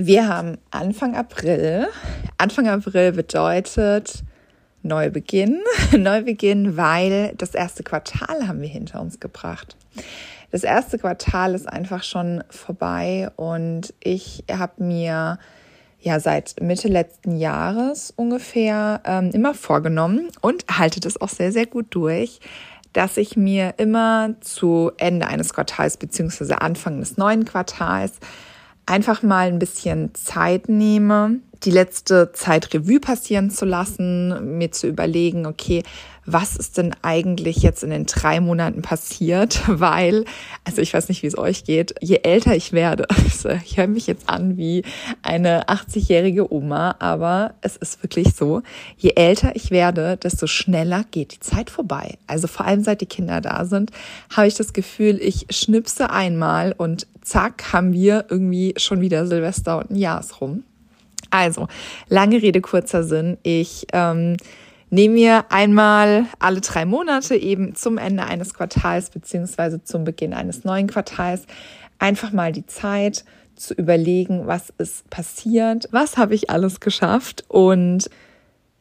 Wir haben Anfang April. Anfang April bedeutet Neubeginn. Neubeginn, weil das erste Quartal haben wir hinter uns gebracht. Das erste Quartal ist einfach schon vorbei und ich habe mir ja seit Mitte letzten Jahres ungefähr ähm, immer vorgenommen und halte das auch sehr, sehr gut durch, dass ich mir immer zu Ende eines Quartals beziehungsweise Anfang des neuen Quartals einfach mal ein bisschen Zeit nehme, die letzte Zeit Revue passieren zu lassen, mir zu überlegen, okay, was ist denn eigentlich jetzt in den drei Monaten passiert? Weil, also ich weiß nicht, wie es euch geht, je älter ich werde, also ich höre mich jetzt an wie eine 80-jährige Oma, aber es ist wirklich so, je älter ich werde, desto schneller geht die Zeit vorbei. Also vor allem seit die Kinder da sind, habe ich das Gefühl, ich schnipse einmal und zack, haben wir irgendwie schon wieder Silvester und ein Jahr ist rum. Also, lange Rede, kurzer Sinn. Ich ähm, nehme mir einmal alle drei Monate eben zum Ende eines Quartals beziehungsweise zum Beginn eines neuen Quartals einfach mal die Zeit zu überlegen, was ist passiert, was habe ich alles geschafft und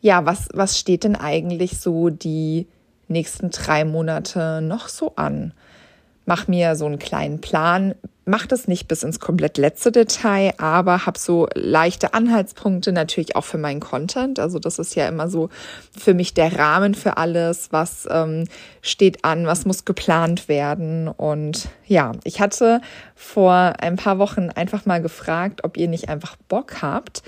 ja, was, was steht denn eigentlich so die nächsten drei Monate noch so an? Mach mir so einen kleinen Plan, mache das nicht bis ins komplett letzte Detail, aber habe so leichte Anhaltspunkte natürlich auch für meinen Content. Also das ist ja immer so für mich der Rahmen für alles, was ähm, steht an, was muss geplant werden. Und ja, ich hatte vor ein paar Wochen einfach mal gefragt, ob ihr nicht einfach Bock habt,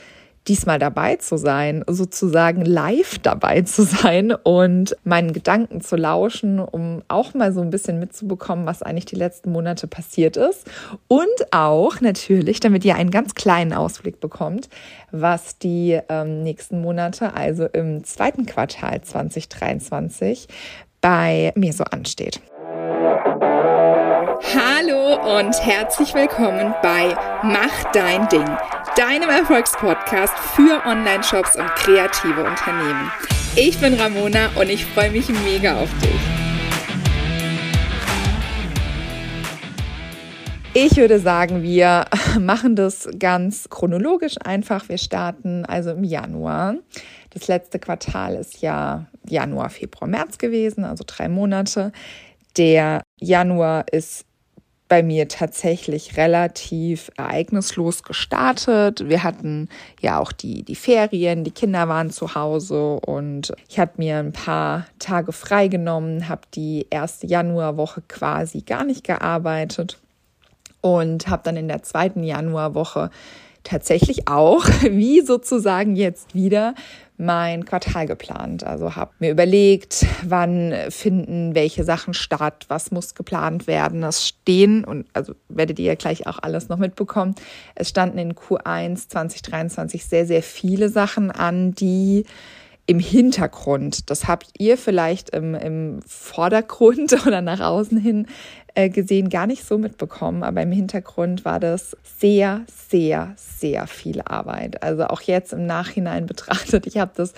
diesmal dabei zu sein, sozusagen live dabei zu sein und meinen Gedanken zu lauschen, um auch mal so ein bisschen mitzubekommen, was eigentlich die letzten Monate passiert ist. Und auch natürlich, damit ihr einen ganz kleinen Ausblick bekommt, was die ähm, nächsten Monate, also im zweiten Quartal 2023, bei mir so ansteht. Hallo und herzlich willkommen bei Mach dein Ding, deinem Erfolgspodcast für Online-Shops und kreative Unternehmen. Ich bin Ramona und ich freue mich mega auf dich. Ich würde sagen, wir machen das ganz chronologisch einfach. Wir starten also im Januar. Das letzte Quartal ist ja Januar, Februar, März gewesen, also drei Monate. Der Januar ist bei mir tatsächlich relativ ereignislos gestartet. Wir hatten ja auch die, die Ferien, die Kinder waren zu Hause und ich habe mir ein paar Tage freigenommen, habe die erste Januarwoche quasi gar nicht gearbeitet und habe dann in der zweiten Januarwoche tatsächlich auch, wie sozusagen jetzt wieder, mein Quartal geplant. Also habe mir überlegt, wann finden welche Sachen statt, was muss geplant werden. Das stehen und also werdet ihr ja gleich auch alles noch mitbekommen. Es standen in Q1 2023 sehr sehr viele Sachen an, die im Hintergrund, das habt ihr vielleicht im, im Vordergrund oder nach außen hin äh, gesehen gar nicht so mitbekommen, aber im Hintergrund war das sehr, sehr, sehr viel Arbeit. Also auch jetzt im Nachhinein betrachtet, ich habe das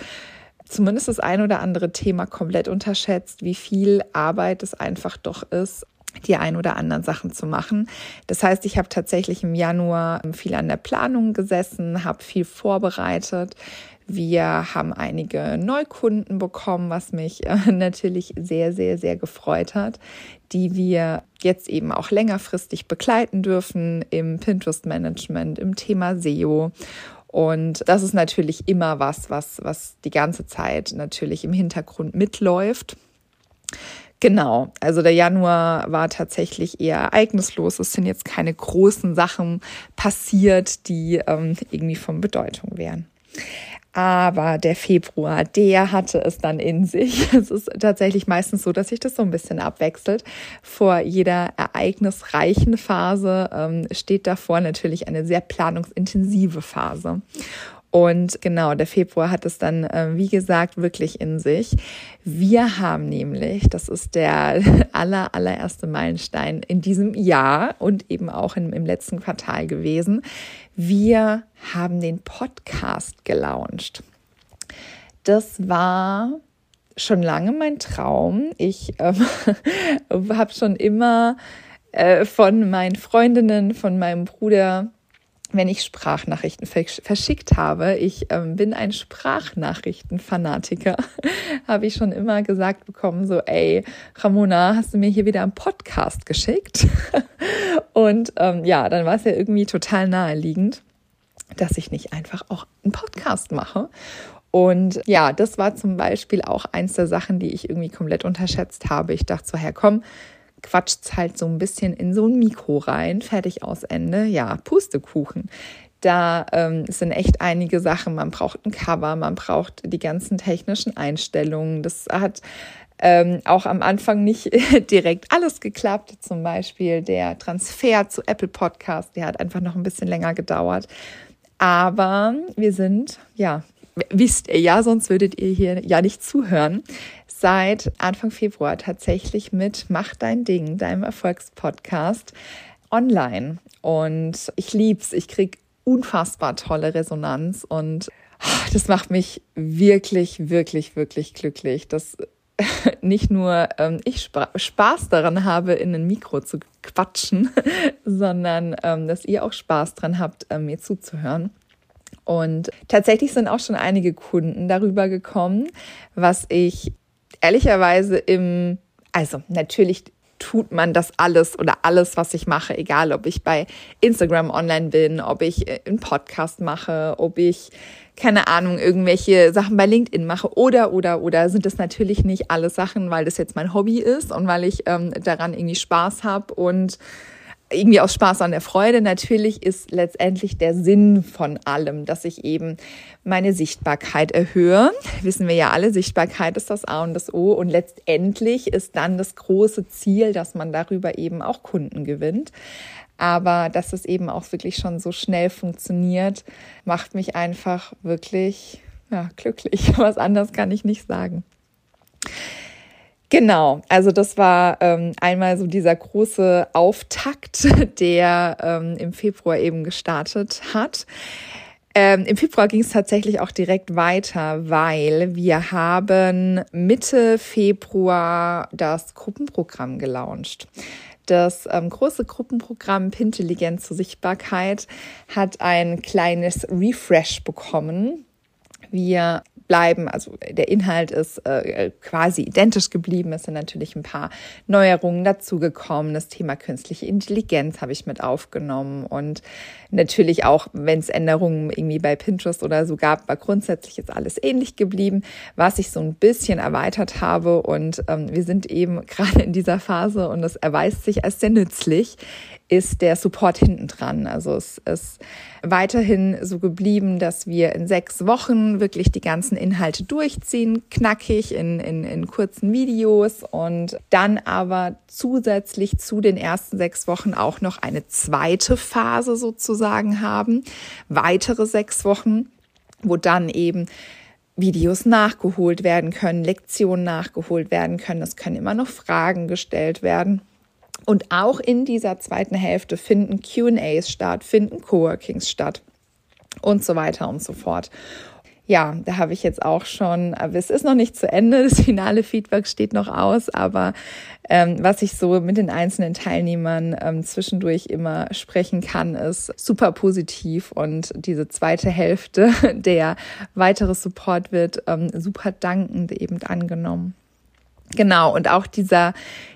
zumindest das ein oder andere Thema komplett unterschätzt, wie viel Arbeit es einfach doch ist, die ein oder anderen Sachen zu machen. Das heißt, ich habe tatsächlich im Januar viel an der Planung gesessen, habe viel vorbereitet. Wir haben einige Neukunden bekommen, was mich äh, natürlich sehr, sehr, sehr gefreut hat, die wir jetzt eben auch längerfristig begleiten dürfen im Pinterest-Management, im Thema SEO. Und das ist natürlich immer was, was, was die ganze Zeit natürlich im Hintergrund mitläuft. Genau, also der Januar war tatsächlich eher ereignislos. Es sind jetzt keine großen Sachen passiert, die ähm, irgendwie von Bedeutung wären. Aber der Februar, der hatte es dann in sich. Es ist tatsächlich meistens so, dass sich das so ein bisschen abwechselt. Vor jeder ereignisreichen Phase ähm, steht davor natürlich eine sehr planungsintensive Phase. Und genau, der Februar hat es dann, äh, wie gesagt, wirklich in sich. Wir haben nämlich, das ist der aller, allererste Meilenstein in diesem Jahr und eben auch im, im letzten Quartal gewesen. Wir haben den Podcast gelauncht. Das war schon lange mein Traum. Ich ähm, habe schon immer äh, von meinen Freundinnen, von meinem Bruder, wenn ich Sprachnachrichten verschickt habe. Ich ähm, bin ein Sprachnachrichtenfanatiker. habe ich schon immer gesagt bekommen, so, ey, Ramona, hast du mir hier wieder einen Podcast geschickt? Und ähm, ja, dann war es ja irgendwie total naheliegend, dass ich nicht einfach auch einen Podcast mache. Und ja, das war zum Beispiel auch eins der Sachen, die ich irgendwie komplett unterschätzt habe. Ich dachte so, Herr, komm, quatscht halt so ein bisschen in so ein Mikro rein, fertig aus Ende. Ja, Pustekuchen. Da ähm, sind echt einige Sachen. Man braucht ein Cover, man braucht die ganzen technischen Einstellungen. Das hat ähm, auch am Anfang nicht direkt alles geklappt. Zum Beispiel der Transfer zu Apple Podcast, der hat einfach noch ein bisschen länger gedauert. Aber wir sind, ja, wisst ihr ja, sonst würdet ihr hier ja nicht zuhören seit Anfang Februar tatsächlich mit Mach dein Ding, deinem Erfolgspodcast online. Und ich lieb's. Ich krieg unfassbar tolle Resonanz und das macht mich wirklich, wirklich, wirklich glücklich, dass nicht nur ähm, ich Spaß daran habe, in ein Mikro zu quatschen, sondern ähm, dass ihr auch Spaß dran habt, ähm, mir zuzuhören. Und tatsächlich sind auch schon einige Kunden darüber gekommen, was ich ehrlicherweise im, also natürlich tut man das alles oder alles, was ich mache, egal ob ich bei Instagram online bin, ob ich äh, einen Podcast mache, ob ich keine Ahnung, irgendwelche Sachen bei LinkedIn mache oder, oder, oder sind das natürlich nicht alles Sachen, weil das jetzt mein Hobby ist und weil ich ähm, daran irgendwie Spaß habe und irgendwie aus Spaß an der Freude. Natürlich ist letztendlich der Sinn von allem, dass ich eben meine Sichtbarkeit erhöhe. Wissen wir ja alle, Sichtbarkeit ist das A und das O. Und letztendlich ist dann das große Ziel, dass man darüber eben auch Kunden gewinnt. Aber dass es eben auch wirklich schon so schnell funktioniert, macht mich einfach wirklich ja, glücklich. Was anderes kann ich nicht sagen. Genau, also das war ähm, einmal so dieser große Auftakt, der ähm, im Februar eben gestartet hat. Ähm, Im Februar ging es tatsächlich auch direkt weiter, weil wir haben Mitte Februar das Gruppenprogramm gelauncht. Das ähm, große Gruppenprogramm Pintelligenz zur Sichtbarkeit hat ein kleines Refresh bekommen. Wir bleiben. Also der Inhalt ist äh, quasi identisch geblieben. Es sind natürlich ein paar Neuerungen dazugekommen. Das Thema künstliche Intelligenz habe ich mit aufgenommen und natürlich auch, wenn es Änderungen irgendwie bei Pinterest oder so gab, war grundsätzlich jetzt alles ähnlich geblieben. Was ich so ein bisschen erweitert habe und ähm, wir sind eben gerade in dieser Phase und es erweist sich als sehr nützlich, ist der Support hinten dran. Also es ist weiterhin so geblieben, dass wir in sechs Wochen wirklich die ganzen Inhalte durchziehen, knackig in, in, in kurzen Videos und dann aber zusätzlich zu den ersten sechs Wochen auch noch eine zweite Phase sozusagen haben, weitere sechs Wochen, wo dann eben Videos nachgeholt werden können, Lektionen nachgeholt werden können. Es können immer noch Fragen gestellt werden. Und auch in dieser zweiten Hälfte finden QAs statt, finden Coworkings statt und so weiter und so fort. Ja, da habe ich jetzt auch schon, aber es ist noch nicht zu Ende, das finale Feedback steht noch aus, aber ähm, was ich so mit den einzelnen Teilnehmern ähm, zwischendurch immer sprechen kann, ist super positiv und diese zweite Hälfte, der weitere Support wird ähm, super dankend eben angenommen. Genau, und auch dieser,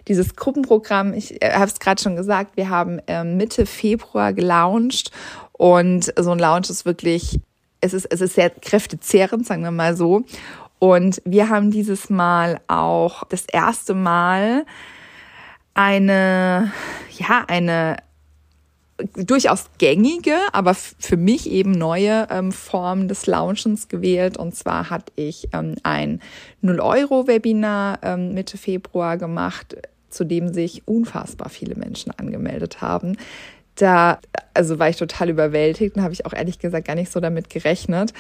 dieses Gruppenprogramm, ich äh, habe es gerade schon gesagt, wir haben äh, Mitte Februar gelauncht und so ein Launch ist wirklich, es ist, es ist sehr kräftezehrend, sagen wir mal so. Und wir haben dieses Mal auch das erste Mal eine, ja, eine durchaus gängige, aber für mich eben neue ähm, Form des Launchens gewählt. Und zwar hatte ich ähm, ein 0-Euro-Webinar ähm, Mitte Februar gemacht, zu dem sich unfassbar viele Menschen angemeldet haben. Da, also war ich total überwältigt und habe ich auch ehrlich gesagt gar nicht so damit gerechnet.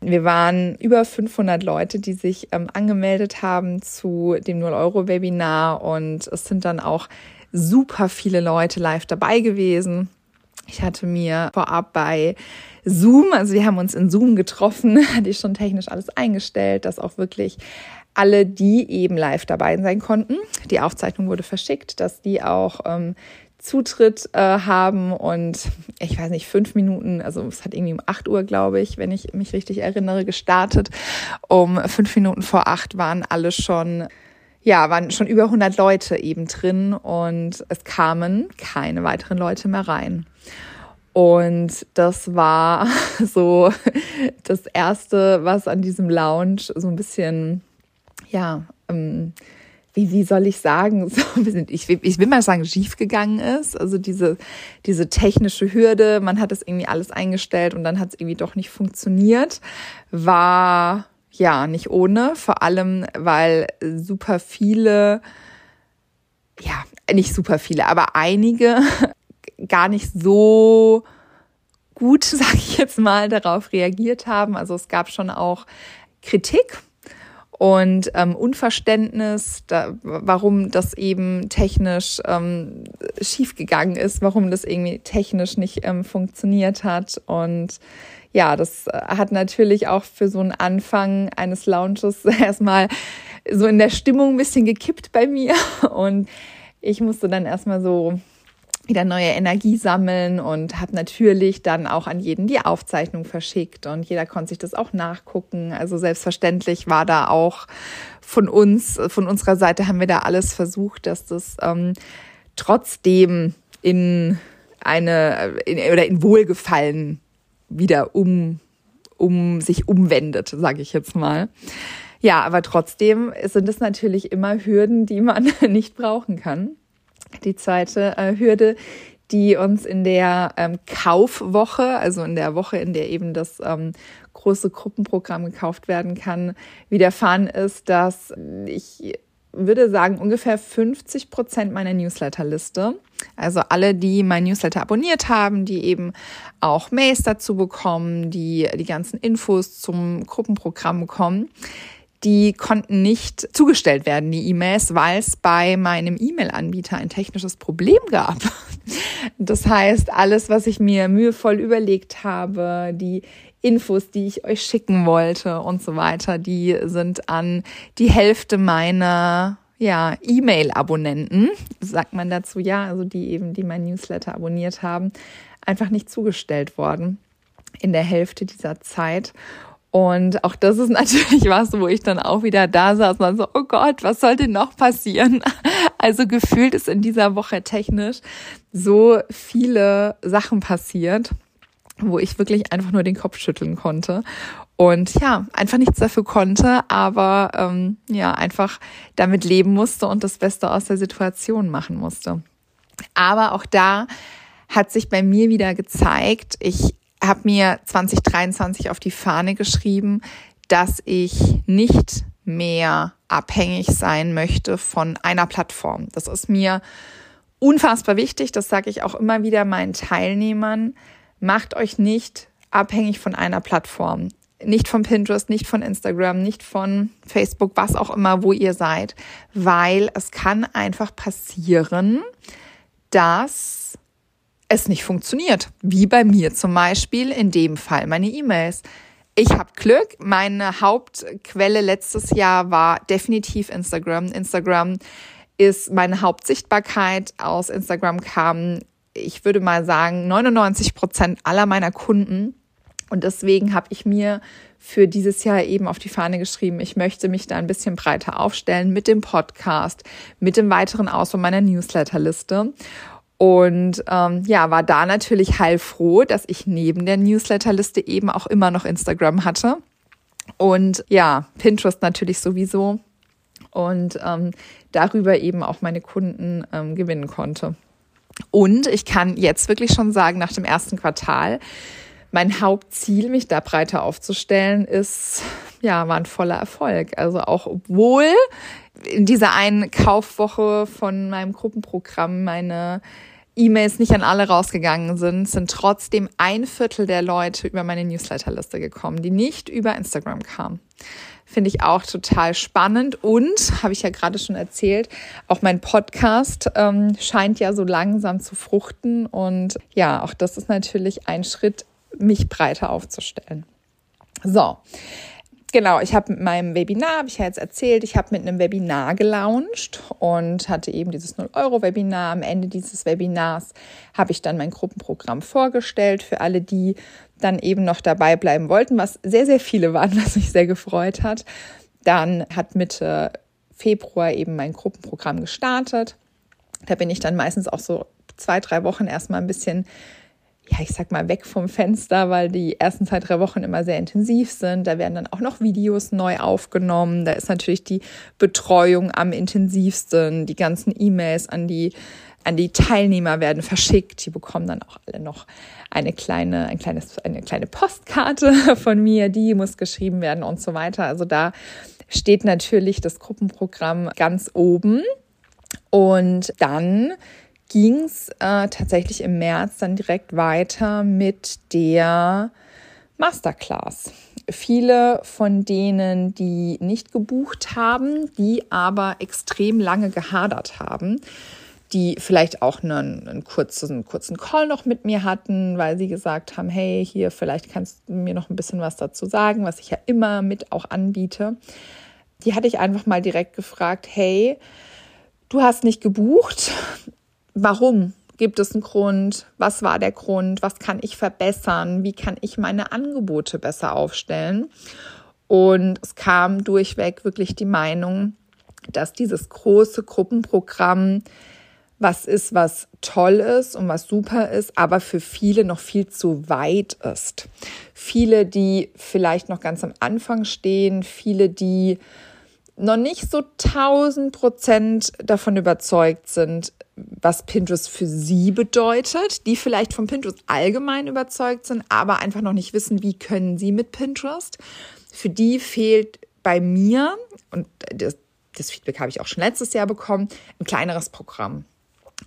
Wir waren über 500 Leute, die sich ähm, angemeldet haben zu dem 0-Euro-Webinar und es sind dann auch super viele Leute live dabei gewesen. Ich hatte mir vorab bei Zoom, also wir haben uns in Zoom getroffen, hatte ich schon technisch alles eingestellt, dass auch wirklich alle, die eben live dabei sein konnten, die Aufzeichnung wurde verschickt, dass die auch ähm, Zutritt äh, haben und ich weiß nicht, fünf Minuten, also es hat irgendwie um acht Uhr, glaube ich, wenn ich mich richtig erinnere, gestartet. Um fünf Minuten vor acht waren alle schon, ja, waren schon über 100 Leute eben drin und es kamen keine weiteren Leute mehr rein. Und das war so das erste, was an diesem Lounge so ein bisschen, ja, ähm, wie, wie soll ich sagen, so ich, ich will mal sagen, schiefgegangen ist. Also diese, diese technische Hürde, man hat es irgendwie alles eingestellt und dann hat es irgendwie doch nicht funktioniert, war ja nicht ohne, vor allem weil super viele, ja, nicht super viele, aber einige gar nicht so gut, sage ich jetzt mal, darauf reagiert haben. Also es gab schon auch Kritik und ähm, Unverständnis, da, warum das eben technisch ähm, schiefgegangen ist, warum das irgendwie technisch nicht ähm, funktioniert hat. Und ja, das hat natürlich auch für so einen Anfang eines Launches erstmal so in der Stimmung ein bisschen gekippt bei mir. Und ich musste dann erstmal so wieder neue Energie sammeln und habe natürlich dann auch an jeden die Aufzeichnung verschickt und jeder konnte sich das auch nachgucken. Also selbstverständlich war da auch von uns, von unserer Seite haben wir da alles versucht, dass das ähm, trotzdem in eine in, oder in Wohlgefallen wieder um um sich umwendet, sage ich jetzt mal. Ja, aber trotzdem sind es natürlich immer Hürden, die man nicht brauchen kann. Die zweite äh, Hürde, die uns in der ähm, Kaufwoche, also in der Woche, in der eben das ähm, große Gruppenprogramm gekauft werden kann, widerfahren ist, dass ich würde sagen, ungefähr 50 Prozent meiner Newsletterliste, also alle, die mein Newsletter abonniert haben, die eben auch Mails dazu bekommen, die die ganzen Infos zum Gruppenprogramm bekommen, die konnten nicht zugestellt werden, die E-Mails, weil es bei meinem E-Mail-Anbieter ein technisches Problem gab. Das heißt, alles, was ich mir mühevoll überlegt habe, die Infos, die ich euch schicken wollte und so weiter, die sind an die Hälfte meiner ja, E-Mail-Abonnenten, sagt man dazu ja, also die eben, die mein Newsletter abonniert haben, einfach nicht zugestellt worden in der Hälfte dieser Zeit. Und auch das ist natürlich was, wo ich dann auch wieder da saß und so, oh Gott, was soll denn noch passieren? Also gefühlt ist in dieser Woche technisch so viele Sachen passiert, wo ich wirklich einfach nur den Kopf schütteln konnte und ja, einfach nichts dafür konnte, aber ähm, ja, einfach damit leben musste und das Beste aus der Situation machen musste. Aber auch da hat sich bei mir wieder gezeigt, ich habe mir 2023 auf die Fahne geschrieben, dass ich nicht mehr abhängig sein möchte von einer Plattform. Das ist mir unfassbar wichtig. Das sage ich auch immer wieder meinen Teilnehmern. Macht euch nicht abhängig von einer Plattform. Nicht von Pinterest, nicht von Instagram, nicht von Facebook, was auch immer, wo ihr seid. Weil es kann einfach passieren, dass es nicht funktioniert. Wie bei mir zum Beispiel in dem Fall meine E-Mails. Ich habe Glück. Meine Hauptquelle letztes Jahr war definitiv Instagram. Instagram ist meine Hauptsichtbarkeit. Aus Instagram kamen, ich würde mal sagen, 99 Prozent aller meiner Kunden. Und deswegen habe ich mir für dieses Jahr eben auf die Fahne geschrieben, ich möchte mich da ein bisschen breiter aufstellen mit dem Podcast, mit dem weiteren Ausbau meiner Newsletterliste. Und ähm, ja, war da natürlich heilfroh, dass ich neben der Newsletterliste eben auch immer noch Instagram hatte. Und ja, Pinterest natürlich sowieso. Und ähm, darüber eben auch meine Kunden ähm, gewinnen konnte. Und ich kann jetzt wirklich schon sagen, nach dem ersten Quartal, mein Hauptziel, mich da breiter aufzustellen, ist, ja, war ein voller Erfolg. Also auch obwohl in dieser einen Kaufwoche von meinem Gruppenprogramm meine E-Mails nicht an alle rausgegangen sind, sind trotzdem ein Viertel der Leute über meine Newsletterliste gekommen, die nicht über Instagram kamen. Finde ich auch total spannend und, habe ich ja gerade schon erzählt, auch mein Podcast ähm, scheint ja so langsam zu fruchten. Und ja, auch das ist natürlich ein Schritt, mich breiter aufzustellen. So, genau, ich habe mit meinem Webinar, habe ich ja jetzt erzählt, ich habe mit einem Webinar gelauncht und hatte eben dieses 0-Euro-Webinar. Am Ende dieses Webinars habe ich dann mein Gruppenprogramm vorgestellt für alle, die dann eben noch dabei bleiben wollten, was sehr, sehr viele waren, was mich sehr gefreut hat. Dann hat Mitte Februar eben mein Gruppenprogramm gestartet. Da bin ich dann meistens auch so zwei, drei Wochen erstmal ein bisschen ja, ich sag mal, weg vom Fenster, weil die ersten zwei, drei Wochen immer sehr intensiv sind. Da werden dann auch noch Videos neu aufgenommen. Da ist natürlich die Betreuung am intensivsten. Die ganzen E-Mails an die, an die Teilnehmer werden verschickt. Die bekommen dann auch alle noch eine kleine, ein kleines, eine kleine Postkarte von mir. Die muss geschrieben werden und so weiter. Also da steht natürlich das Gruppenprogramm ganz oben. Und dann ging es äh, tatsächlich im März dann direkt weiter mit der Masterclass. Viele von denen, die nicht gebucht haben, die aber extrem lange gehadert haben, die vielleicht auch einen, einen, kurzen, einen kurzen Call noch mit mir hatten, weil sie gesagt haben, hey, hier, vielleicht kannst du mir noch ein bisschen was dazu sagen, was ich ja immer mit auch anbiete. Die hatte ich einfach mal direkt gefragt, hey, du hast nicht gebucht, Warum? Gibt es einen Grund? Was war der Grund? Was kann ich verbessern? Wie kann ich meine Angebote besser aufstellen? Und es kam durchweg wirklich die Meinung, dass dieses große Gruppenprogramm was ist, was toll ist und was super ist, aber für viele noch viel zu weit ist. Viele, die vielleicht noch ganz am Anfang stehen, viele, die noch nicht so tausend Prozent davon überzeugt sind, was Pinterest für sie bedeutet, die vielleicht von Pinterest allgemein überzeugt sind, aber einfach noch nicht wissen, wie können sie mit Pinterest. Für die fehlt bei mir, und das, das Feedback habe ich auch schon letztes Jahr bekommen, ein kleineres Programm.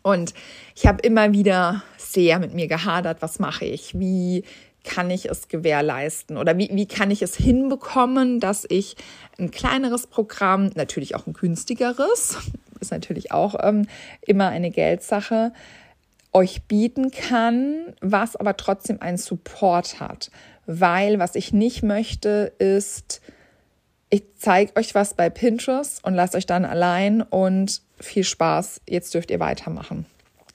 Und ich habe immer wieder sehr mit mir gehadert, was mache ich, wie kann ich es gewährleisten oder wie, wie kann ich es hinbekommen, dass ich ein kleineres Programm, natürlich auch ein günstigeres, ist natürlich auch ähm, immer eine Geldsache, euch bieten kann, was aber trotzdem einen Support hat. Weil was ich nicht möchte, ist, ich zeige euch was bei Pinterest und lasst euch dann allein und viel Spaß, jetzt dürft ihr weitermachen.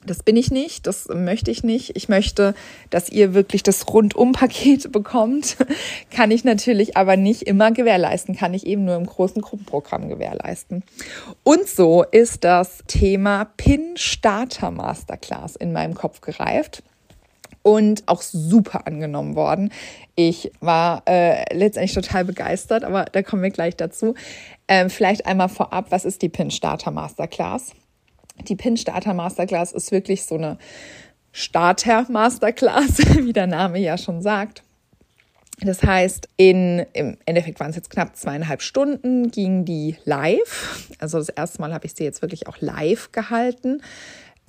Das bin ich nicht, das möchte ich nicht. Ich möchte, dass ihr wirklich das Rundum-Paket bekommt. Kann ich natürlich aber nicht immer gewährleisten, kann ich eben nur im großen Gruppenprogramm gewährleisten. Und so ist das Thema Pin Starter Masterclass in meinem Kopf gereift und auch super angenommen worden. Ich war äh, letztendlich total begeistert, aber da kommen wir gleich dazu. Ähm, vielleicht einmal vorab, was ist die Pin Starter Masterclass? Die Pin Starter Masterclass ist wirklich so eine Starter Masterclass, wie der Name ja schon sagt. Das heißt, in, im Endeffekt waren es jetzt knapp zweieinhalb Stunden, ging die live. Also das erste Mal habe ich sie jetzt wirklich auch live gehalten.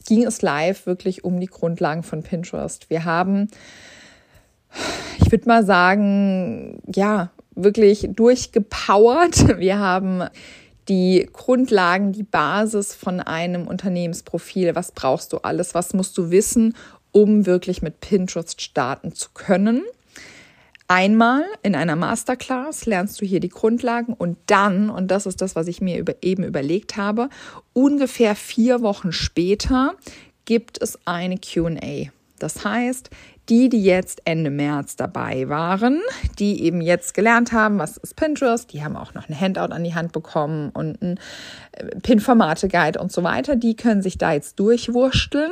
Ging es live wirklich um die Grundlagen von Pinterest. Wir haben, ich würde mal sagen, ja, wirklich durchgepowert. Wir haben die Grundlagen, die Basis von einem Unternehmensprofil. Was brauchst du alles? Was musst du wissen, um wirklich mit Pinterest starten zu können? Einmal in einer Masterclass lernst du hier die Grundlagen und dann, und das ist das, was ich mir über, eben überlegt habe, ungefähr vier Wochen später gibt es eine QA. Das heißt, die, die jetzt Ende März dabei waren, die eben jetzt gelernt haben, was ist Pinterest, die haben auch noch ein Handout an die Hand bekommen und ein äh, Pin-Formate-Guide und so weiter, die können sich da jetzt durchwursteln,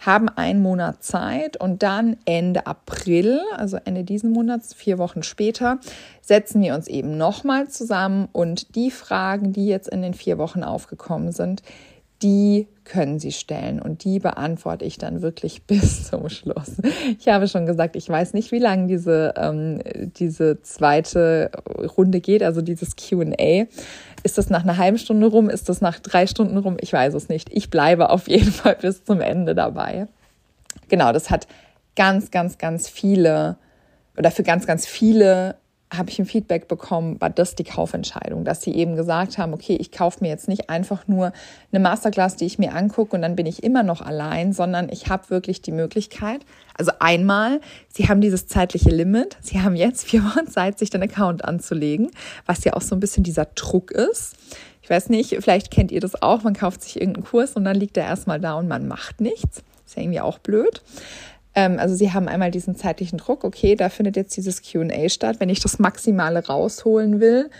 haben einen Monat Zeit und dann Ende April, also Ende diesen Monats, vier Wochen später, setzen wir uns eben nochmal zusammen und die Fragen, die jetzt in den vier Wochen aufgekommen sind, die können Sie stellen und die beantworte ich dann wirklich bis zum Schluss. Ich habe schon gesagt, ich weiß nicht, wie lange diese, ähm, diese zweite Runde geht, also dieses QA. Ist das nach einer halben Stunde rum? Ist das nach drei Stunden rum? Ich weiß es nicht. Ich bleibe auf jeden Fall bis zum Ende dabei. Genau, das hat ganz, ganz, ganz viele oder für ganz, ganz viele habe ich ein Feedback bekommen, war das die Kaufentscheidung, dass sie eben gesagt haben, okay, ich kaufe mir jetzt nicht einfach nur eine Masterclass, die ich mir angucke und dann bin ich immer noch allein, sondern ich habe wirklich die Möglichkeit, also einmal, sie haben dieses zeitliche Limit, sie haben jetzt vier Wochen Zeit, sich den Account anzulegen, was ja auch so ein bisschen dieser Druck ist. Ich weiß nicht, vielleicht kennt ihr das auch, man kauft sich irgendeinen Kurs und dann liegt er erstmal da und man macht nichts. Ist ja irgendwie auch blöd. Ähm, also sie haben einmal diesen zeitlichen Druck, okay, da findet jetzt dieses QA statt. Wenn ich das Maximale rausholen will,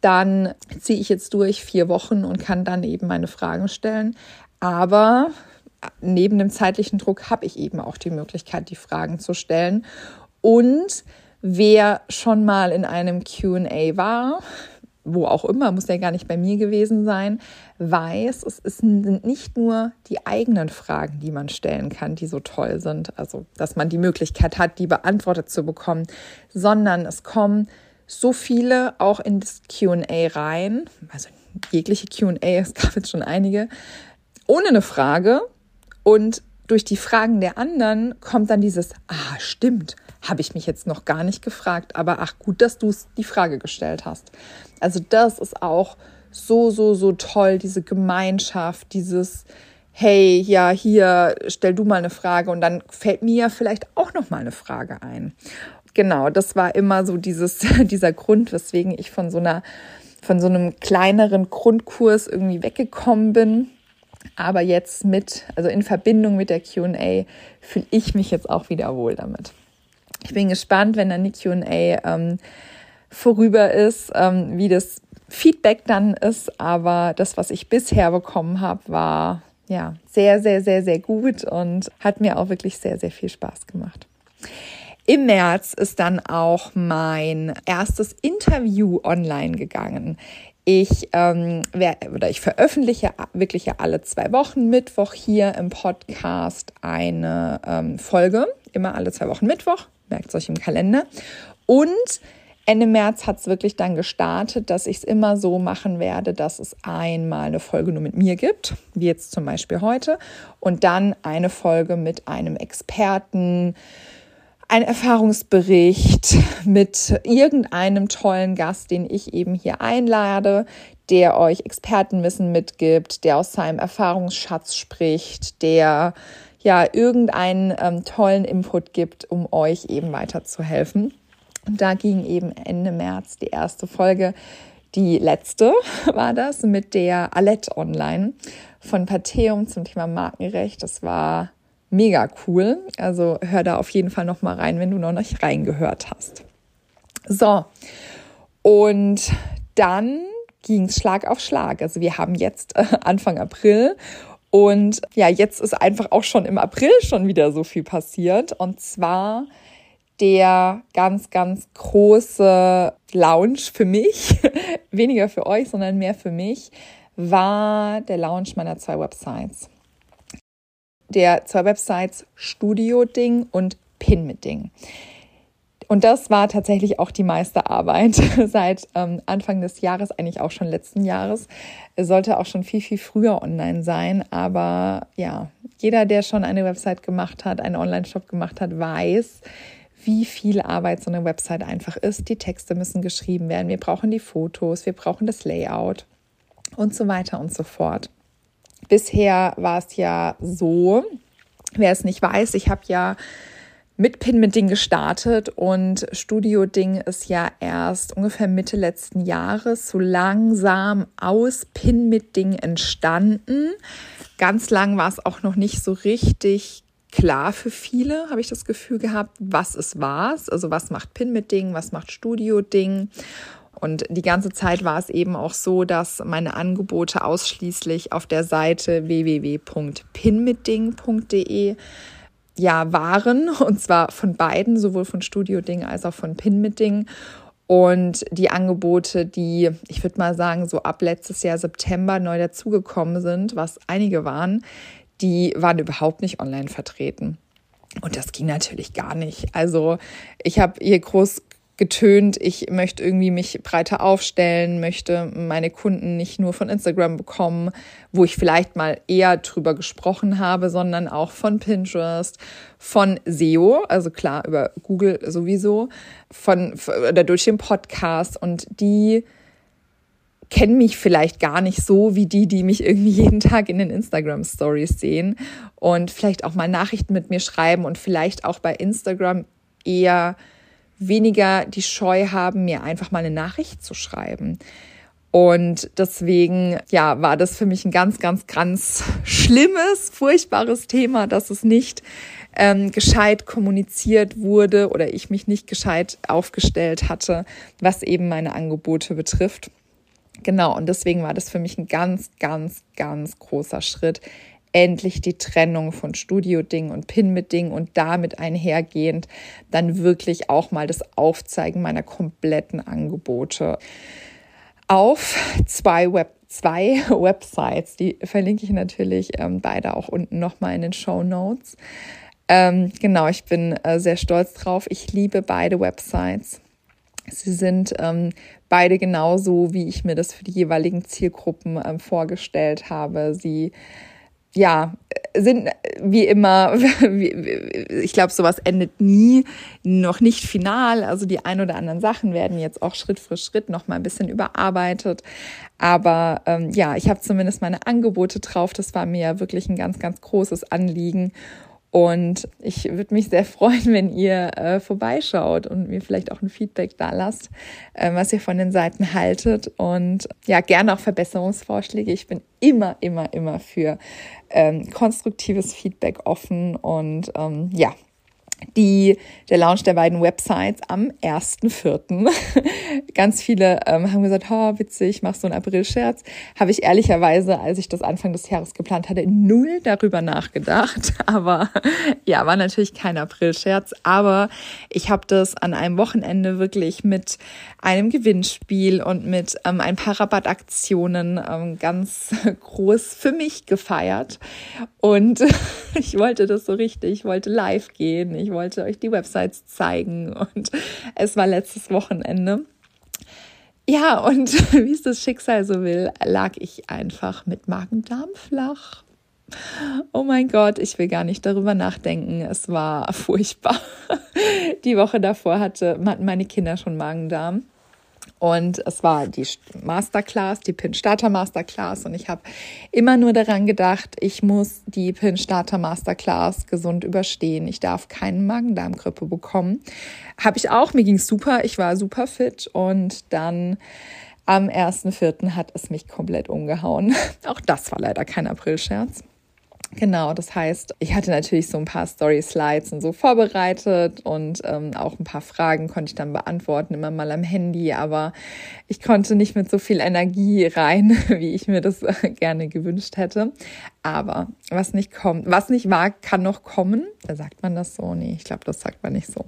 dann ziehe ich jetzt durch vier Wochen und kann dann eben meine Fragen stellen. Aber neben dem zeitlichen Druck habe ich eben auch die Möglichkeit, die Fragen zu stellen. Und wer schon mal in einem QA war, wo auch immer, muss ja gar nicht bei mir gewesen sein, weiß, es sind nicht nur die eigenen Fragen, die man stellen kann, die so toll sind, also dass man die Möglichkeit hat, die beantwortet zu bekommen, sondern es kommen so viele auch in das QA rein, also jegliche QA, es gab jetzt schon einige, ohne eine Frage. Und durch die Fragen der anderen kommt dann dieses, ah, stimmt, habe ich mich jetzt noch gar nicht gefragt, aber ach gut, dass du die Frage gestellt hast. Also das ist auch so, so, so toll, diese Gemeinschaft, dieses, hey, ja, hier, stell du mal eine Frage und dann fällt mir vielleicht auch noch mal eine Frage ein. Genau, das war immer so dieses, dieser Grund, weswegen ich von so einer, von so einem kleineren Grundkurs irgendwie weggekommen bin. Aber jetzt mit, also in Verbindung mit der QA, fühle ich mich jetzt auch wieder wohl damit. Ich bin gespannt, wenn dann die QA ähm, vorüber ist, ähm, wie das Feedback dann ist. Aber das, was ich bisher bekommen habe, war ja sehr, sehr, sehr, sehr gut und hat mir auch wirklich sehr, sehr viel Spaß gemacht. Im März ist dann auch mein erstes Interview online gegangen. Ich, ähm, wer, oder ich veröffentliche wirklich alle zwei Wochen Mittwoch hier im Podcast eine ähm, Folge, immer alle zwei Wochen Mittwoch merkt euch im Kalender. Und Ende März hat es wirklich dann gestartet, dass ich es immer so machen werde, dass es einmal eine Folge nur mit mir gibt, wie jetzt zum Beispiel heute, und dann eine Folge mit einem Experten, ein Erfahrungsbericht mit irgendeinem tollen Gast, den ich eben hier einlade, der euch Expertenwissen mitgibt, der aus seinem Erfahrungsschatz spricht, der ja irgendeinen ähm, tollen Input gibt, um euch eben weiterzuhelfen. Und da ging eben Ende März die erste Folge, die letzte war das, mit der Alette Online von Patheum zum Thema Markenrecht. Das war mega cool. Also hör da auf jeden Fall noch mal rein, wenn du noch nicht reingehört hast. So, und dann ging es Schlag auf Schlag. Also wir haben jetzt äh, Anfang April und ja, jetzt ist einfach auch schon im April schon wieder so viel passiert. Und zwar der ganz, ganz große Lounge für mich, weniger für euch, sondern mehr für mich, war der Lounge meiner zwei Websites. Der zwei Websites Studio Ding und Pin mit Ding. Und das war tatsächlich auch die meiste Arbeit seit ähm, Anfang des Jahres, eigentlich auch schon letzten Jahres. Es sollte auch schon viel, viel früher online sein. Aber ja, jeder, der schon eine Website gemacht hat, einen Online-Shop gemacht hat, weiß, wie viel Arbeit so eine Website einfach ist. Die Texte müssen geschrieben werden. Wir brauchen die Fotos, wir brauchen das Layout und so weiter und so fort. Bisher war es ja so, wer es nicht weiß, ich habe ja mit Pin mit Ding gestartet und Studio Ding ist ja erst ungefähr Mitte letzten Jahres so langsam aus Pin mit Ding entstanden. Ganz lang war es auch noch nicht so richtig klar für viele, habe ich das Gefühl gehabt, was es war. Also was macht Pin mit Ding, was macht Studio Ding. Und die ganze Zeit war es eben auch so, dass meine Angebote ausschließlich auf der Seite www.pinmitding.de ja, waren, und zwar von beiden, sowohl von Studio Ding als auch von Pin mit Ding. Und die Angebote, die, ich würde mal sagen, so ab letztes Jahr September neu dazugekommen sind, was einige waren, die waren überhaupt nicht online vertreten. Und das ging natürlich gar nicht. Also ich habe hier groß getönt, ich möchte irgendwie mich breiter aufstellen, möchte meine Kunden nicht nur von Instagram bekommen, wo ich vielleicht mal eher drüber gesprochen habe, sondern auch von Pinterest, von SEO, also klar über Google sowieso, von oder durch den Podcast. Und die kennen mich vielleicht gar nicht so wie die, die mich irgendwie jeden Tag in den Instagram Stories sehen und vielleicht auch mal Nachrichten mit mir schreiben und vielleicht auch bei Instagram eher weniger die Scheu haben, mir einfach mal eine Nachricht zu schreiben. Und deswegen, ja, war das für mich ein ganz, ganz, ganz schlimmes, furchtbares Thema, dass es nicht ähm, gescheit kommuniziert wurde oder ich mich nicht gescheit aufgestellt hatte, was eben meine Angebote betrifft. Genau, und deswegen war das für mich ein ganz, ganz, ganz großer Schritt, endlich die Trennung von Studio-Ding und Pin mit Ding und damit einhergehend dann wirklich auch mal das Aufzeigen meiner kompletten Angebote auf zwei Web zwei Websites. Die verlinke ich natürlich ähm, beide auch unten nochmal in den Show Notes. Ähm, genau, ich bin äh, sehr stolz drauf. Ich liebe beide Websites. Sie sind ähm, beide genauso, wie ich mir das für die jeweiligen Zielgruppen ähm, vorgestellt habe. Sie ja, sind wie immer, ich glaube, sowas endet nie, noch nicht final. Also die ein oder anderen Sachen werden jetzt auch Schritt für Schritt noch mal ein bisschen überarbeitet. Aber ähm, ja, ich habe zumindest meine Angebote drauf. Das war mir wirklich ein ganz, ganz großes Anliegen. Und ich würde mich sehr freuen, wenn ihr äh, vorbeischaut und mir vielleicht auch ein Feedback da lasst, äh, was ihr von den Seiten haltet. Und ja, gerne auch Verbesserungsvorschläge. Ich bin immer, immer, immer für ähm, konstruktives Feedback offen. Und ähm, ja, die, der Launch der beiden Websites am 1.4. Ganz viele ähm, haben gesagt, oh, witzig, machst du einen April-Scherz. Habe ich ehrlicherweise, als ich das Anfang des Jahres geplant hatte, null darüber nachgedacht. Aber ja, war natürlich kein April-Scherz. Aber ich habe das an einem Wochenende wirklich mit einem Gewinnspiel und mit ähm, ein paar Rabattaktionen ähm, ganz groß für mich gefeiert. Und ich wollte das so richtig, ich wollte live gehen. Ich ich wollte euch die Websites zeigen und es war letztes Wochenende. Ja, und wie es das Schicksal so will, lag ich einfach mit Magen-Darm flach. Oh mein Gott, ich will gar nicht darüber nachdenken. Es war furchtbar. Die Woche davor hatte, hatten meine Kinder schon Magen-Darm. Und es war die Masterclass, die Pin Starter Masterclass. Und ich habe immer nur daran gedacht, ich muss die Pin Starter Masterclass gesund überstehen. Ich darf keine Magen-Darm-Grippe bekommen. Habe ich auch. Mir ging super. Ich war super fit. Und dann am 1.4. hat es mich komplett umgehauen. Auch das war leider kein Aprilscherz. Genau, das heißt, ich hatte natürlich so ein paar Story-Slides und so vorbereitet und ähm, auch ein paar Fragen konnte ich dann beantworten, immer mal am Handy, aber ich konnte nicht mit so viel Energie rein, wie ich mir das äh, gerne gewünscht hätte. Aber was nicht kommt, was nicht war, kann noch kommen. Da sagt man das so? Nee, ich glaube, das sagt man nicht so.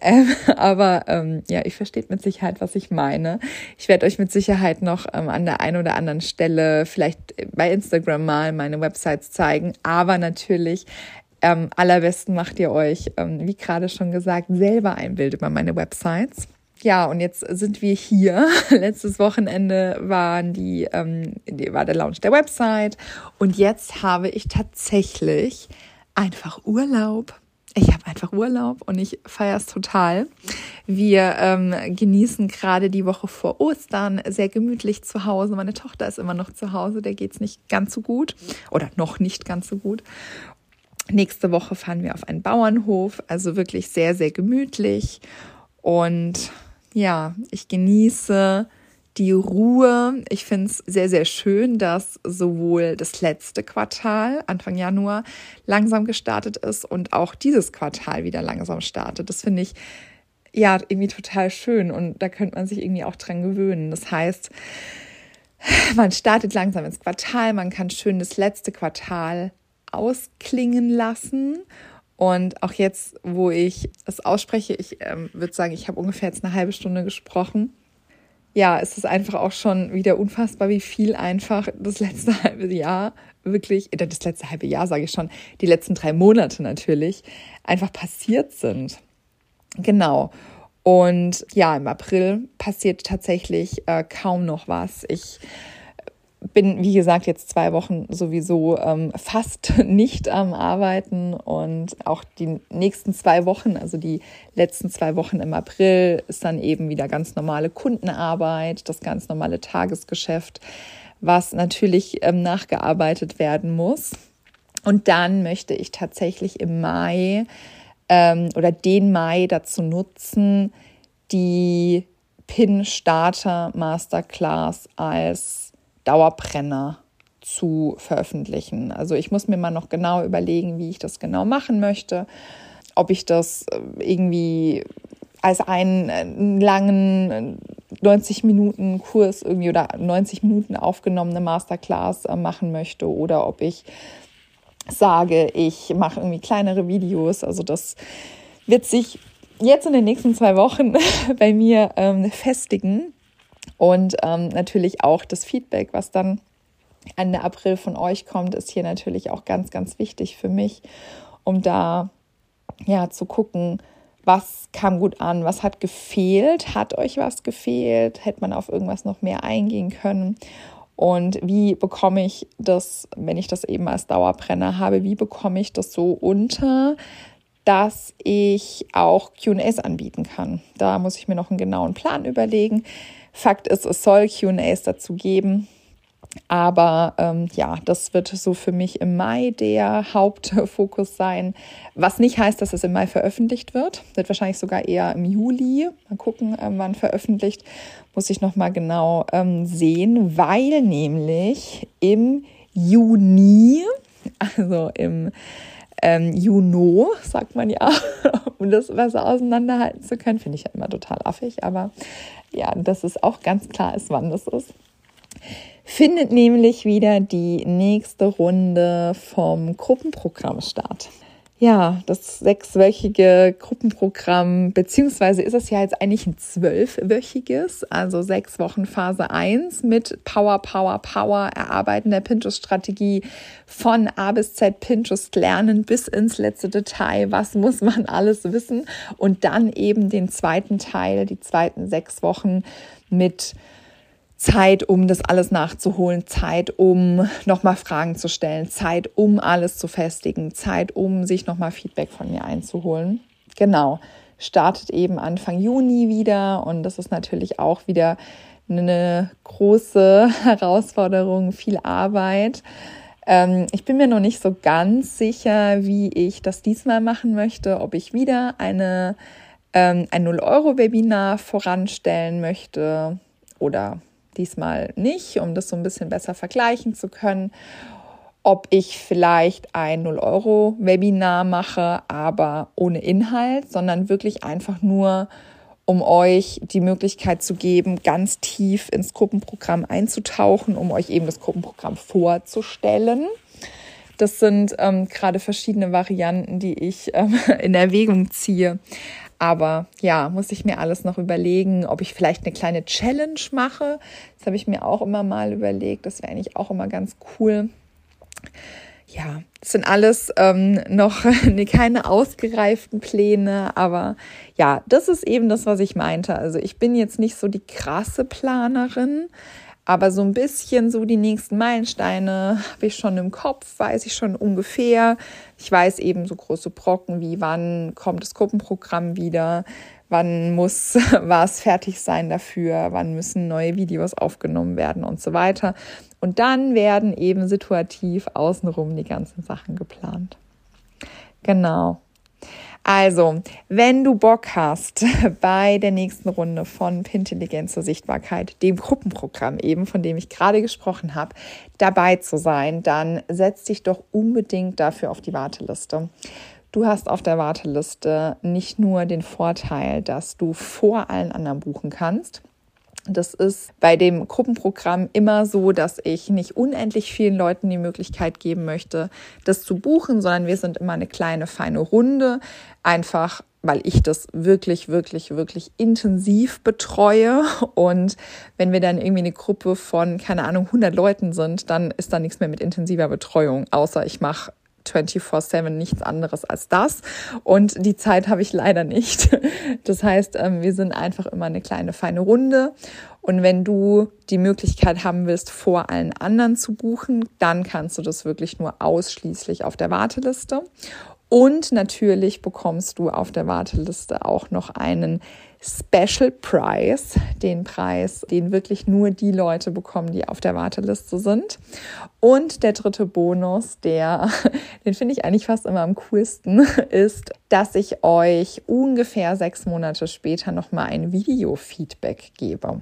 Ähm, aber ähm, ja, ich versteht mit Sicherheit, was ich meine. Ich werde euch mit Sicherheit noch ähm, an der einen oder anderen Stelle vielleicht bei Instagram mal meine Websites zeigen. Aber natürlich ähm, allerbesten macht ihr euch, ähm, wie gerade schon gesagt, selber ein Bild über meine Websites ja, und jetzt sind wir hier. Letztes Wochenende waren die, ähm, war der Launch der Website und jetzt habe ich tatsächlich einfach Urlaub. Ich habe einfach Urlaub und ich feiere es total. Wir ähm, genießen gerade die Woche vor Ostern sehr gemütlich zu Hause. Meine Tochter ist immer noch zu Hause, der geht es nicht ganz so gut oder noch nicht ganz so gut. Nächste Woche fahren wir auf einen Bauernhof, also wirklich sehr, sehr gemütlich. Und ja, ich genieße die Ruhe. Ich finde es sehr, sehr schön, dass sowohl das letzte Quartal, Anfang Januar, langsam gestartet ist und auch dieses Quartal wieder langsam startet. Das finde ich ja irgendwie total schön und da könnte man sich irgendwie auch dran gewöhnen. Das heißt, man startet langsam ins Quartal, man kann schön das letzte Quartal ausklingen lassen und auch jetzt, wo ich es ausspreche, ich ähm, würde sagen, ich habe ungefähr jetzt eine halbe Stunde gesprochen. Ja, es ist einfach auch schon wieder unfassbar, wie viel einfach das letzte halbe Jahr wirklich, äh, das letzte halbe Jahr sage ich schon, die letzten drei Monate natürlich, einfach passiert sind. Genau. Und ja, im April passiert tatsächlich äh, kaum noch was. Ich bin, wie gesagt, jetzt zwei Wochen sowieso ähm, fast nicht am Arbeiten und auch die nächsten zwei Wochen, also die letzten zwei Wochen im April, ist dann eben wieder ganz normale Kundenarbeit, das ganz normale Tagesgeschäft, was natürlich ähm, nachgearbeitet werden muss. Und dann möchte ich tatsächlich im Mai ähm, oder den Mai dazu nutzen, die Pin Starter Masterclass als Dauerbrenner zu veröffentlichen. Also ich muss mir mal noch genau überlegen, wie ich das genau machen möchte. Ob ich das äh, irgendwie als einen äh, langen 90 äh, Minuten Kurs irgendwie oder 90 Minuten aufgenommene Masterclass machen möchte oder ob ich sage, ich mache irgendwie kleinere Videos. Also das wird sich jetzt in den nächsten zwei Wochen bei mir ähm, festigen. Und ähm, natürlich auch das Feedback, was dann Ende April von euch kommt, ist hier natürlich auch ganz, ganz wichtig für mich, um da ja zu gucken, was kam gut an, was hat gefehlt, hat euch was gefehlt, hätte man auf irgendwas noch mehr eingehen können und wie bekomme ich das, wenn ich das eben als Dauerbrenner habe, wie bekomme ich das so unter, dass ich auch QAs anbieten kann. Da muss ich mir noch einen genauen Plan überlegen. Fakt ist, es soll QAs dazu geben. Aber ähm, ja, das wird so für mich im Mai der Hauptfokus sein. Was nicht heißt, dass es im Mai veröffentlicht wird. Wird wahrscheinlich sogar eher im Juli. Mal gucken, ähm, wann veröffentlicht. Muss ich nochmal genau ähm, sehen, weil nämlich im Juni, also im ähm, Juno, sagt man ja, um das besser auseinanderhalten zu können, finde ich ja immer total affig, aber ja, dass es auch ganz klar ist, wann das ist findet nämlich wieder die nächste Runde vom Gruppenprogramm statt. Ja, das sechswöchige Gruppenprogramm, beziehungsweise ist es ja jetzt eigentlich ein zwölfwöchiges, also sechs Wochen Phase 1 mit Power, Power, Power, Erarbeiten der Pinterest-Strategie von A bis Z Pinterest lernen bis ins letzte Detail. Was muss man alles wissen? Und dann eben den zweiten Teil, die zweiten sechs Wochen mit Zeit, um das alles nachzuholen, Zeit, um nochmal Fragen zu stellen, Zeit, um alles zu festigen, Zeit, um sich nochmal Feedback von mir einzuholen. Genau, startet eben Anfang Juni wieder und das ist natürlich auch wieder eine große Herausforderung, viel Arbeit. Ähm, ich bin mir noch nicht so ganz sicher, wie ich das diesmal machen möchte, ob ich wieder eine, ähm, ein 0-Euro-Webinar voranstellen möchte oder diesmal nicht, um das so ein bisschen besser vergleichen zu können, ob ich vielleicht ein 0-Euro-Webinar mache, aber ohne Inhalt, sondern wirklich einfach nur, um euch die Möglichkeit zu geben, ganz tief ins Gruppenprogramm einzutauchen, um euch eben das Gruppenprogramm vorzustellen. Das sind ähm, gerade verschiedene Varianten, die ich ähm, in Erwägung ziehe. Aber ja, muss ich mir alles noch überlegen, ob ich vielleicht eine kleine Challenge mache. Das habe ich mir auch immer mal überlegt. Das wäre eigentlich auch immer ganz cool. Ja, das sind alles ähm, noch keine ausgereiften Pläne, aber ja, das ist eben das, was ich meinte. Also ich bin jetzt nicht so die krasse Planerin, aber so ein bisschen so die nächsten Meilensteine habe ich schon im Kopf, weiß ich schon ungefähr. Ich weiß eben so große Brocken wie wann kommt das Gruppenprogramm wieder, wann muss was fertig sein dafür, wann müssen neue Videos aufgenommen werden und so weiter. Und dann werden eben situativ außenrum die ganzen Sachen geplant. Genau. Also, wenn du Bock hast, bei der nächsten Runde von Pintelligenz zur Sichtbarkeit, dem Gruppenprogramm eben, von dem ich gerade gesprochen habe, dabei zu sein, dann setz dich doch unbedingt dafür auf die Warteliste. Du hast auf der Warteliste nicht nur den Vorteil, dass du vor allen anderen buchen kannst, das ist bei dem Gruppenprogramm immer so, dass ich nicht unendlich vielen Leuten die Möglichkeit geben möchte, das zu buchen, sondern wir sind immer eine kleine, feine Runde. Einfach, weil ich das wirklich, wirklich, wirklich intensiv betreue. Und wenn wir dann irgendwie eine Gruppe von, keine Ahnung, 100 Leuten sind, dann ist da nichts mehr mit intensiver Betreuung, außer ich mache 24/7 nichts anderes als das. Und die Zeit habe ich leider nicht. Das heißt, ähm, wir sind einfach immer eine kleine feine Runde. Und wenn du die Möglichkeit haben willst, vor allen anderen zu buchen, dann kannst du das wirklich nur ausschließlich auf der Warteliste. Und natürlich bekommst du auf der Warteliste auch noch einen Special Price, den Preis, den wirklich nur die Leute bekommen, die auf der Warteliste sind. Und der dritte Bonus, der, den finde ich eigentlich fast immer am coolsten, ist, dass ich euch ungefähr sechs Monate später nochmal ein Video-Feedback gebe.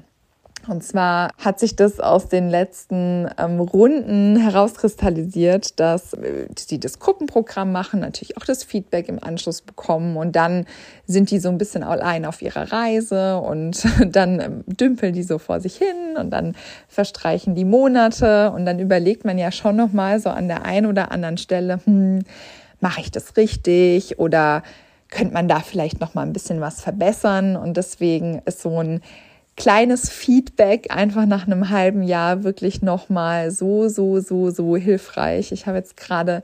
Und zwar hat sich das aus den letzten ähm, Runden herauskristallisiert, dass äh, sie das Gruppenprogramm machen, natürlich auch das Feedback im Anschluss bekommen. Und dann sind die so ein bisschen allein auf ihrer Reise und dann ähm, dümpeln die so vor sich hin und dann verstreichen die Monate. Und dann überlegt man ja schon nochmal so an der einen oder anderen Stelle, hm, mache ich das richtig oder könnte man da vielleicht nochmal ein bisschen was verbessern? Und deswegen ist so ein kleines Feedback einfach nach einem halben Jahr wirklich nochmal so, so, so, so hilfreich. Ich habe jetzt gerade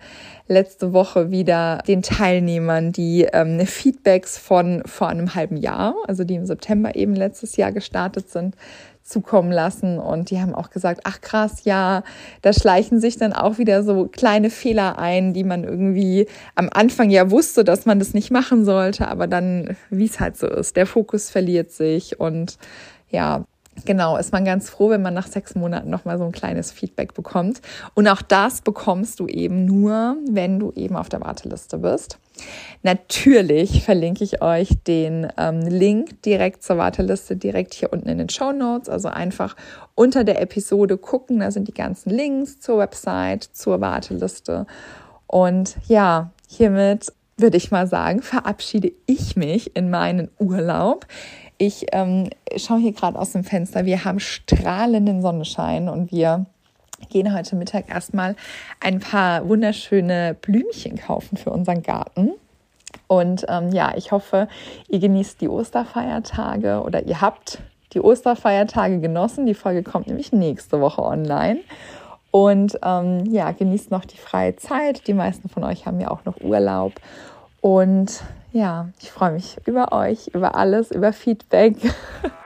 letzte Woche wieder den Teilnehmern die ähm, Feedbacks von vor einem halben Jahr, also die im September eben letztes Jahr gestartet sind, zukommen lassen. Und die haben auch gesagt, ach krass, ja, da schleichen sich dann auch wieder so kleine Fehler ein, die man irgendwie am Anfang ja wusste, dass man das nicht machen sollte, aber dann, wie es halt so ist, der Fokus verliert sich. Und ja, Genau, ist man ganz froh, wenn man nach sechs Monaten nochmal so ein kleines Feedback bekommt. Und auch das bekommst du eben nur, wenn du eben auf der Warteliste bist. Natürlich verlinke ich euch den ähm, Link direkt zur Warteliste direkt hier unten in den Show Notes. Also einfach unter der Episode gucken, da sind die ganzen Links zur Website, zur Warteliste. Und ja, hiermit würde ich mal sagen, verabschiede ich mich in meinen Urlaub. Ich ähm, schaue hier gerade aus dem Fenster. Wir haben strahlenden Sonnenschein und wir gehen heute Mittag erstmal ein paar wunderschöne Blümchen kaufen für unseren Garten. Und ähm, ja, ich hoffe, ihr genießt die Osterfeiertage oder ihr habt die Osterfeiertage genossen. Die Folge kommt nämlich nächste Woche online. Und ähm, ja, genießt noch die freie Zeit. Die meisten von euch haben ja auch noch Urlaub. Und ja, ich freue mich über euch, über alles, über Feedback.